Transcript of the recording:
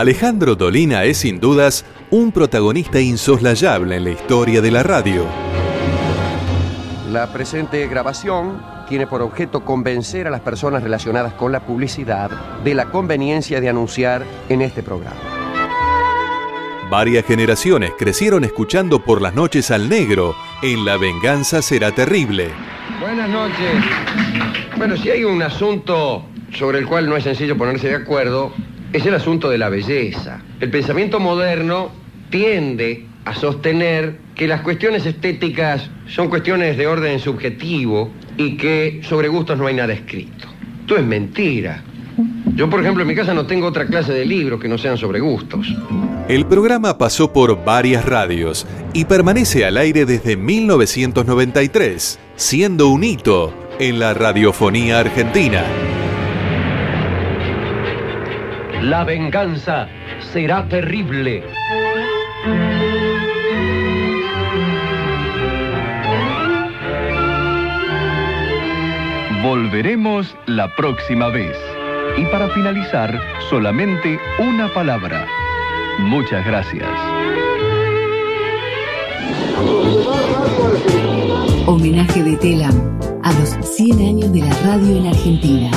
Alejandro Dolina es sin dudas un protagonista insoslayable en la historia de la radio. La presente grabación tiene por objeto convencer a las personas relacionadas con la publicidad de la conveniencia de anunciar en este programa. Varias generaciones crecieron escuchando por las noches al negro en La venganza será terrible. Buenas noches. Bueno, si hay un asunto sobre el cual no es sencillo ponerse de acuerdo, es el asunto de la belleza. El pensamiento moderno tiende a sostener que las cuestiones estéticas son cuestiones de orden subjetivo y que sobre gustos no hay nada escrito. Esto es mentira. Yo, por ejemplo, en mi casa no tengo otra clase de libros que no sean sobre gustos. El programa pasó por varias radios y permanece al aire desde 1993, siendo un hito en la radiofonía argentina. La venganza será terrible. Volveremos la próxima vez. Y para finalizar, solamente una palabra. Muchas gracias. Homenaje de Telam a los 100 años de la radio en Argentina.